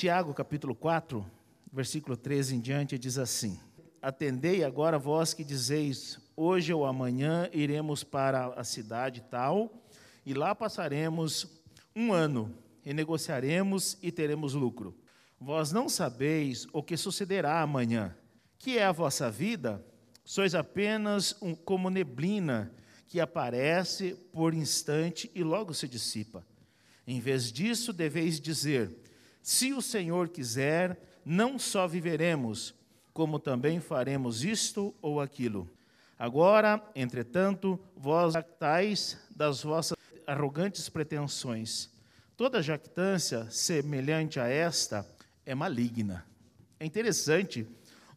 Tiago, capítulo 4, versículo 13 em diante, diz assim: Atendei agora vós que dizeis: Hoje ou amanhã iremos para a cidade tal, e lá passaremos um ano, e negociaremos e teremos lucro. Vós não sabeis o que sucederá amanhã. Que é a vossa vida? Sois apenas um, como neblina que aparece por instante e logo se dissipa. Em vez disso, deveis dizer: Se o Senhor quiser, não só viveremos, como também faremos isto ou aquilo. Agora, entretanto, vós jactais das vossas arrogantes pretensões. Toda jactância semelhante a esta é maligna. É interessante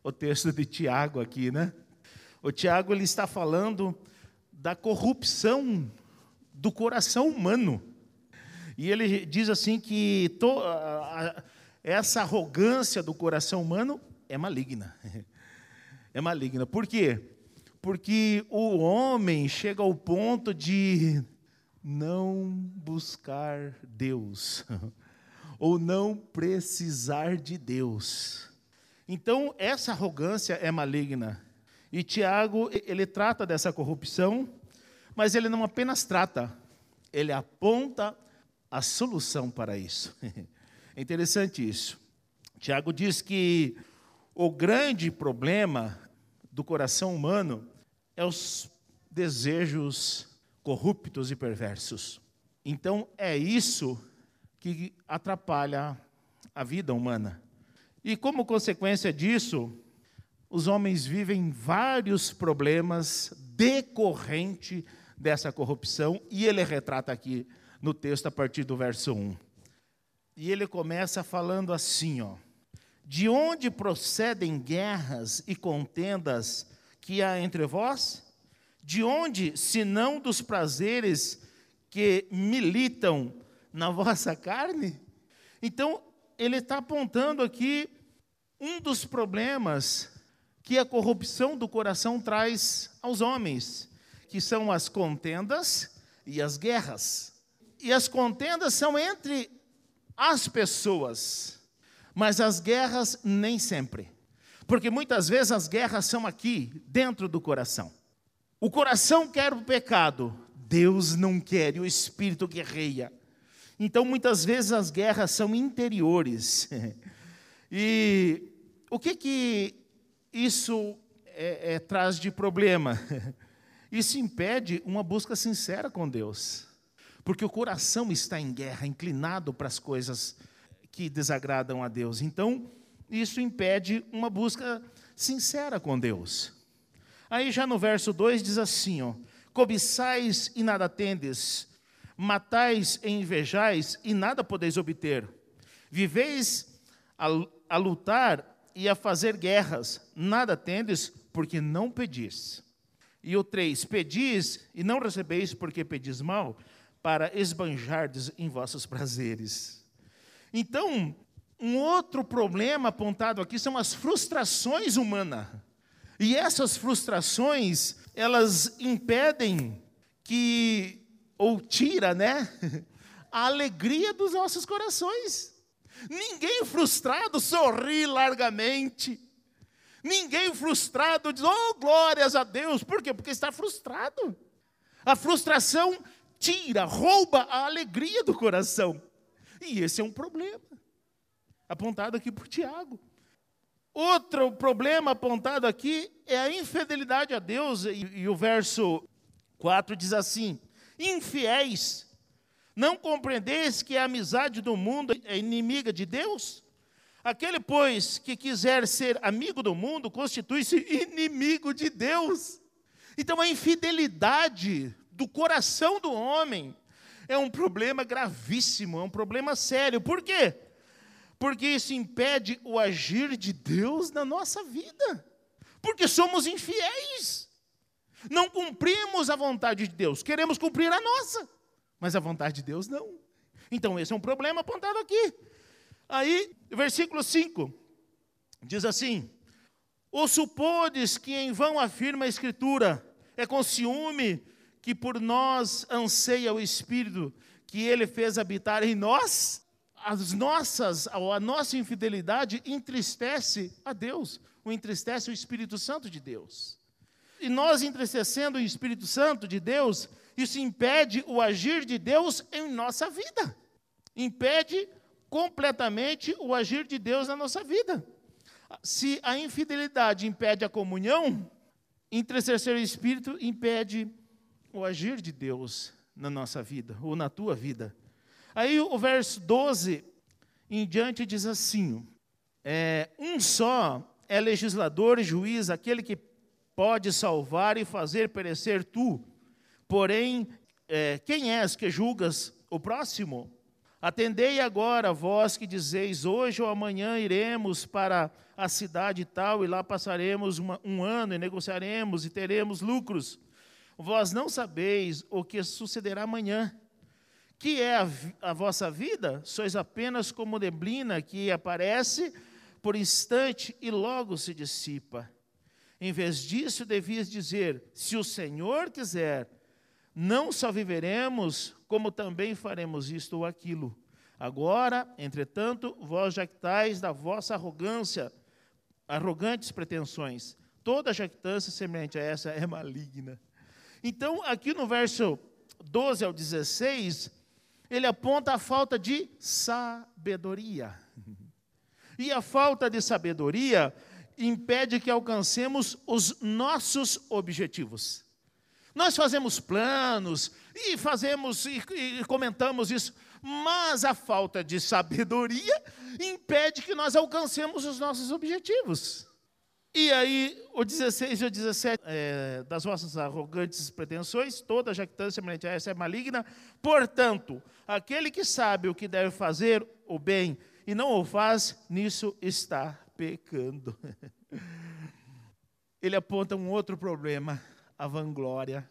o texto de Tiago aqui, né? O Tiago ele está falando da corrupção do coração humano. E ele diz assim que to, essa arrogância do coração humano é maligna. É maligna. Por quê? Porque o homem chega ao ponto de não buscar Deus. ou não precisar de Deus. Então, essa arrogância é maligna. E Tiago, ele trata dessa corrupção, mas ele não apenas trata, ele aponta a solução para isso. É interessante isso. Tiago diz que o grande problema do coração humano é os desejos corruptos e perversos. Então, é isso que atrapalha a vida humana. E como consequência disso, os homens vivem vários problemas decorrente dessa corrupção, e ele retrata aqui no texto a partir do verso 1. E ele começa falando assim, ó: De onde procedem guerras e contendas que há entre vós? De onde, senão dos prazeres que militam na vossa carne? Então, ele está apontando aqui um dos problemas que a corrupção do coração traz aos homens, que são as contendas e as guerras. E as contendas são entre as pessoas, mas as guerras nem sempre. Porque muitas vezes as guerras são aqui, dentro do coração. O coração quer o pecado, Deus não quer, e o espírito guerreia. Então, muitas vezes as guerras são interiores. e o que que isso é, é, traz de problema? Isso impede uma busca sincera com Deus, porque o coração está em guerra, inclinado para as coisas que desagradam a Deus. Então, isso impede uma busca sincera com Deus. Aí já no verso 2 diz assim, ó: Cobiçais e nada tendes, matais e invejais e nada podeis obter. Viveis a, a lutar e a fazer guerras, nada tendes, porque não pedis. E o 3: Pedis e não recebeis, porque pedis mal, para esbanjardes em vossos prazeres. Então, um outro problema apontado aqui são as frustrações humanas. E essas frustrações, elas impedem que ou tira, né, a alegria dos nossos corações. Ninguém frustrado sorri largamente. Ninguém frustrado diz, oh, glórias a Deus. Por quê? Porque está frustrado. A frustração tira, rouba a alegria do coração. E esse é um problema, apontado aqui por Tiago. Outro problema apontado aqui é a infidelidade a Deus, e, e o verso 4 diz assim: infiéis. Não compreendeis que a amizade do mundo é inimiga de Deus? Aquele, pois, que quiser ser amigo do mundo, constitui-se inimigo de Deus. Então, a infidelidade do coração do homem é um problema gravíssimo, é um problema sério. Por quê? Porque isso impede o agir de Deus na nossa vida. Porque somos infiéis. Não cumprimos a vontade de Deus, queremos cumprir a nossa, mas a vontade de Deus não. Então, esse é um problema apontado aqui. Aí, versículo 5 diz assim: Ou supodes que em vão afirma a Escritura, é com ciúme que por nós anseia o Espírito que ele fez habitar em nós? as nossas, a nossa infidelidade entristece a Deus, o entristece o Espírito Santo de Deus. E nós entristecendo o Espírito Santo de Deus, isso impede o agir de Deus em nossa vida. Impede completamente o agir de Deus na nossa vida. Se a infidelidade impede a comunhão, entristecer o Espírito impede o agir de Deus na nossa vida, ou na tua vida. Aí o verso 12 em diante diz assim: é, Um só é legislador e juiz, aquele que pode salvar e fazer perecer tu. Porém, é, quem és que julgas o próximo? Atendei agora, vós que dizeis, hoje ou amanhã iremos para a cidade tal, e lá passaremos uma, um ano, e negociaremos, e teremos lucros. Vós não sabeis o que sucederá amanhã que é a, a vossa vida, sois apenas como neblina que aparece por instante e logo se dissipa. Em vez disso, devias dizer: se o Senhor quiser, não só viveremos, como também faremos isto ou aquilo. Agora, entretanto, vós jactais da vossa arrogância, arrogantes pretensões. Toda jactância semelhante a essa é maligna. Então, aqui no verso 12 ao 16, ele aponta a falta de sabedoria. E a falta de sabedoria impede que alcancemos os nossos objetivos. Nós fazemos planos e fazemos e, e, comentamos isso, mas a falta de sabedoria impede que nós alcancemos os nossos objetivos. E aí, o 16 e o 17, é, das vossas arrogantes pretensões, toda jactância semelhante a essa é maligna. Portanto, aquele que sabe o que deve fazer, o bem, e não o faz, nisso está pecando. Ele aponta um outro problema, a vanglória.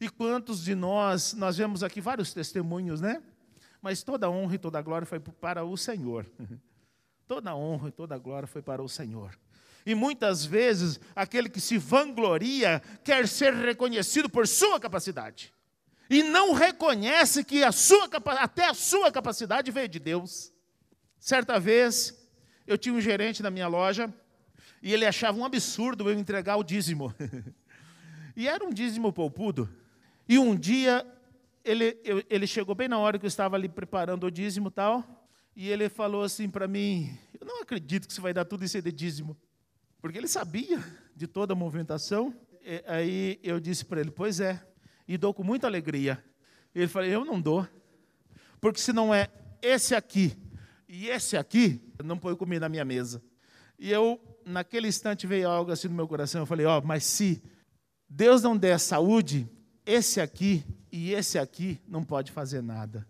E quantos de nós, nós vemos aqui vários testemunhos, né? Mas toda honra e toda glória foi para o Senhor. Toda honra e toda glória foi para o Senhor. E muitas vezes aquele que se vangloria quer ser reconhecido por sua capacidade. E não reconhece que a sua, até a sua capacidade veio de Deus. Certa vez, eu tinha um gerente na minha loja e ele achava um absurdo eu entregar o dízimo. e era um dízimo poupudo. E um dia ele, eu, ele chegou bem na hora que eu estava ali preparando o dízimo tal, e ele falou assim para mim: Eu não acredito que você vai dar tudo isso aí de dízimo. Porque ele sabia de toda a movimentação. E, aí eu disse para ele: Pois é, e dou com muita alegria. Ele falou: Eu não dou, porque se não é esse aqui e esse aqui, não põe comida na minha mesa. E eu, naquele instante, veio algo assim no meu coração. Eu falei: Ó, oh, mas se Deus não der saúde, esse aqui e esse aqui não pode fazer nada.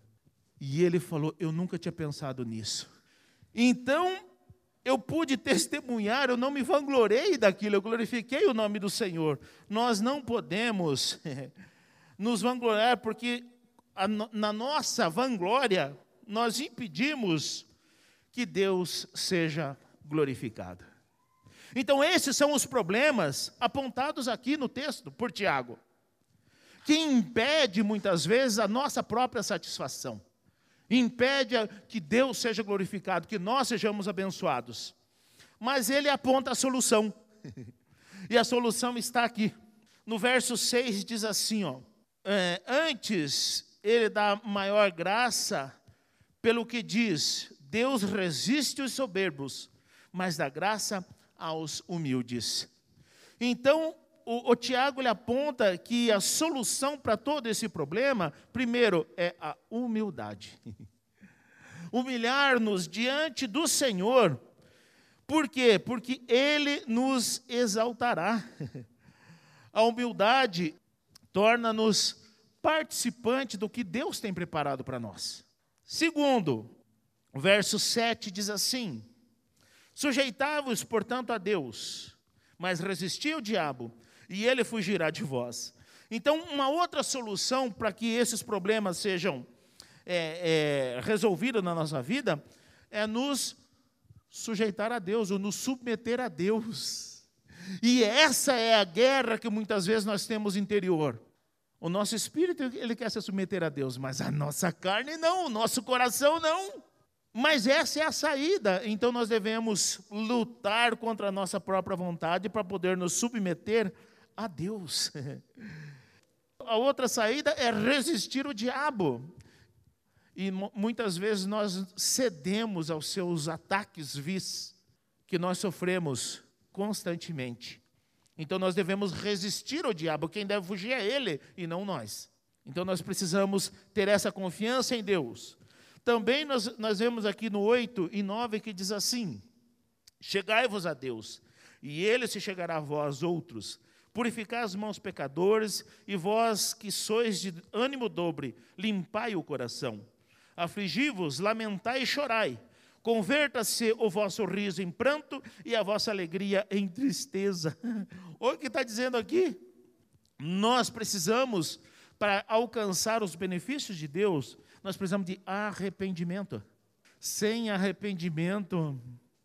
E ele falou: Eu nunca tinha pensado nisso. Então, eu pude testemunhar, eu não me vanglorei daquilo, eu glorifiquei o nome do Senhor. Nós não podemos nos vangloriar, porque na nossa vanglória, nós impedimos que Deus seja glorificado. Então, esses são os problemas apontados aqui no texto por Tiago, que impede muitas vezes a nossa própria satisfação impede que Deus seja glorificado, que nós sejamos abençoados. Mas ele aponta a solução. e a solução está aqui. No verso 6 diz assim: ó, é, Antes ele dá maior graça, pelo que diz: Deus resiste os soberbos, mas dá graça aos humildes. Então, o, o Tiago ele aponta que a solução para todo esse problema, primeiro, é a humildade. Humilhar-nos diante do Senhor. Por quê? Porque Ele nos exaltará. A humildade torna-nos participante do que Deus tem preparado para nós. Segundo, o verso 7 diz assim: Sujeitai-vos, portanto, a Deus, mas resisti ao diabo, e ele fugirá de vós. Então, uma outra solução para que esses problemas sejam é, é, resolvidos na nossa vida é nos sujeitar a Deus, ou nos submeter a Deus. E essa é a guerra que muitas vezes nós temos interior. O nosso espírito, ele quer se submeter a Deus, mas a nossa carne não, o nosso coração não. Mas essa é a saída, então nós devemos lutar contra a nossa própria vontade para poder nos submeter a Deus. A outra saída é resistir o diabo. E muitas vezes nós cedemos aos seus ataques vis que nós sofremos constantemente. Então nós devemos resistir ao diabo, quem deve fugir é ele e não nós. Então nós precisamos ter essa confiança em Deus. Também nós, nós vemos aqui no 8 e 9 que diz assim: Chegai-vos a Deus, e ele se chegará a vós outros. Purificai as mãos pecadores, e vós que sois de ânimo dobre, limpai o coração. Afligi-vos, lamentai e chorai. Converta-se o vosso riso em pranto e a vossa alegria em tristeza. Olha o que está dizendo aqui. Nós precisamos, para alcançar os benefícios de Deus, nós precisamos de arrependimento. Sem arrependimento,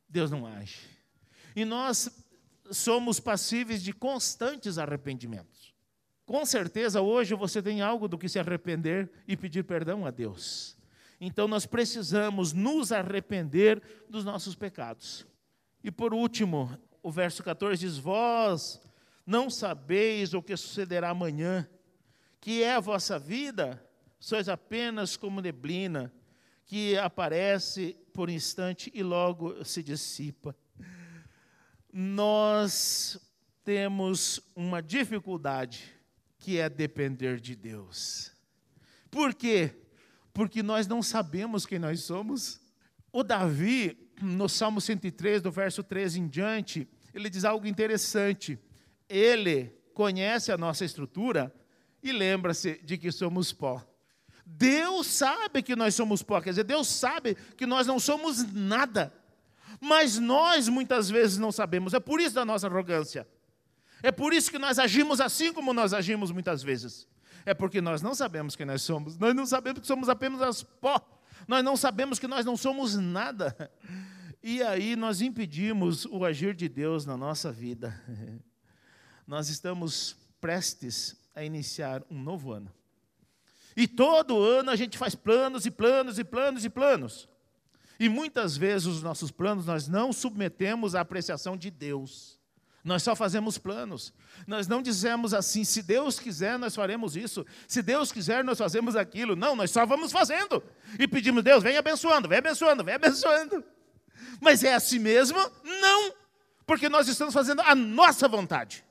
Deus não age. E nós somos passíveis de constantes arrependimentos. Com certeza, hoje você tem algo do que se arrepender e pedir perdão a Deus. Então nós precisamos nos arrepender dos nossos pecados. E por último, o verso 14 diz: Vós não sabeis o que sucederá amanhã, que é a vossa vida, sois apenas como neblina, que aparece por instante e logo se dissipa. Nós temos uma dificuldade que é depender de Deus. Por quê? porque nós não sabemos quem nós somos. O Davi, no Salmo 103, do verso 13 em diante, ele diz algo interessante. Ele conhece a nossa estrutura e lembra-se de que somos pó. Deus sabe que nós somos pó, quer dizer, Deus sabe que nós não somos nada. Mas nós muitas vezes não sabemos, é por isso da nossa arrogância. É por isso que nós agimos assim como nós agimos muitas vezes. É porque nós não sabemos quem nós somos. Nós não sabemos que somos apenas as pó. Nós não sabemos que nós não somos nada. E aí nós impedimos o agir de Deus na nossa vida. Nós estamos prestes a iniciar um novo ano. E todo ano a gente faz planos e planos e planos e planos. E muitas vezes os nossos planos nós não submetemos à apreciação de Deus. Nós só fazemos planos. Nós não dizemos assim, se Deus quiser, nós faremos isso. Se Deus quiser, nós fazemos aquilo. Não, nós só vamos fazendo. E pedimos, Deus, vem abençoando, vem abençoando, vem abençoando. Mas é assim mesmo? Não. Porque nós estamos fazendo a nossa vontade.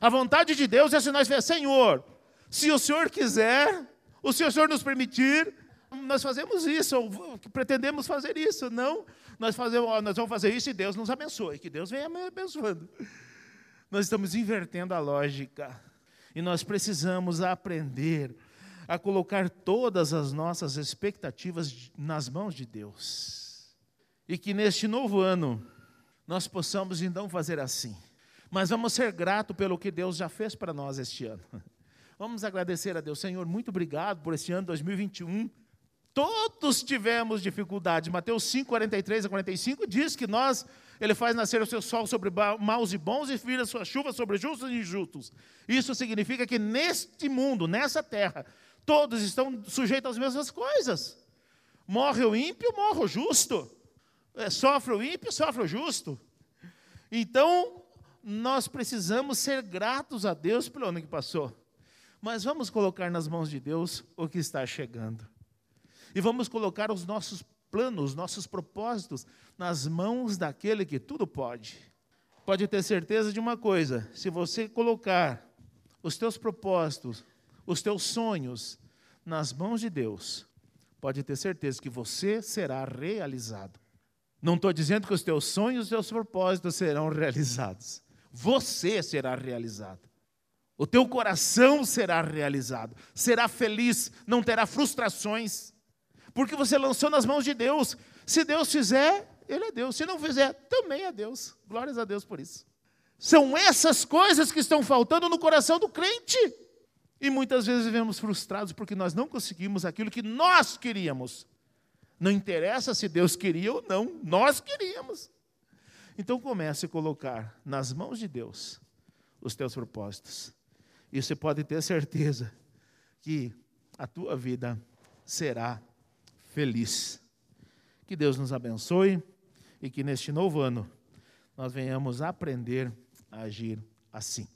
A vontade de Deus é se nós ver, Senhor, se o Senhor quiser, o se o Senhor nos permitir, nós fazemos isso, ou pretendemos fazer isso. Não, nós, fazemos, nós vamos fazer isso e Deus nos abençoe, que Deus venha me abençoando. Nós estamos invertendo a lógica. E nós precisamos aprender a colocar todas as nossas expectativas nas mãos de Deus. E que neste novo ano nós possamos então fazer assim. Mas vamos ser gratos pelo que Deus já fez para nós este ano. Vamos agradecer a Deus, Senhor, muito obrigado por este ano 2021. Todos tivemos dificuldade. Mateus 5, 43 a 45 diz que nós, ele faz nascer o seu sol sobre maus e bons e vira sua chuva sobre justos e injustos. Isso significa que neste mundo, nessa terra, todos estão sujeitos às mesmas coisas. Morre o ímpio, morre o justo. É, sofre o ímpio, sofre o justo. Então, nós precisamos ser gratos a Deus pelo ano que passou. Mas vamos colocar nas mãos de Deus o que está chegando e vamos colocar os nossos planos, nossos propósitos nas mãos daquele que tudo pode. Pode ter certeza de uma coisa: se você colocar os teus propósitos, os teus sonhos nas mãos de Deus, pode ter certeza que você será realizado. Não estou dizendo que os teus sonhos e os teus propósitos serão realizados. Você será realizado. O teu coração será realizado. Será feliz, não terá frustrações porque você lançou nas mãos de Deus. Se Deus fizer, Ele é Deus. Se não fizer, também é Deus. Glórias a Deus por isso. São essas coisas que estão faltando no coração do crente. E muitas vezes vivemos frustrados porque nós não conseguimos aquilo que nós queríamos. Não interessa se Deus queria ou não, nós queríamos. Então comece a colocar nas mãos de Deus os teus propósitos. E você pode ter certeza que a tua vida será feliz. Que Deus nos abençoe e que neste novo ano nós venhamos aprender a agir assim.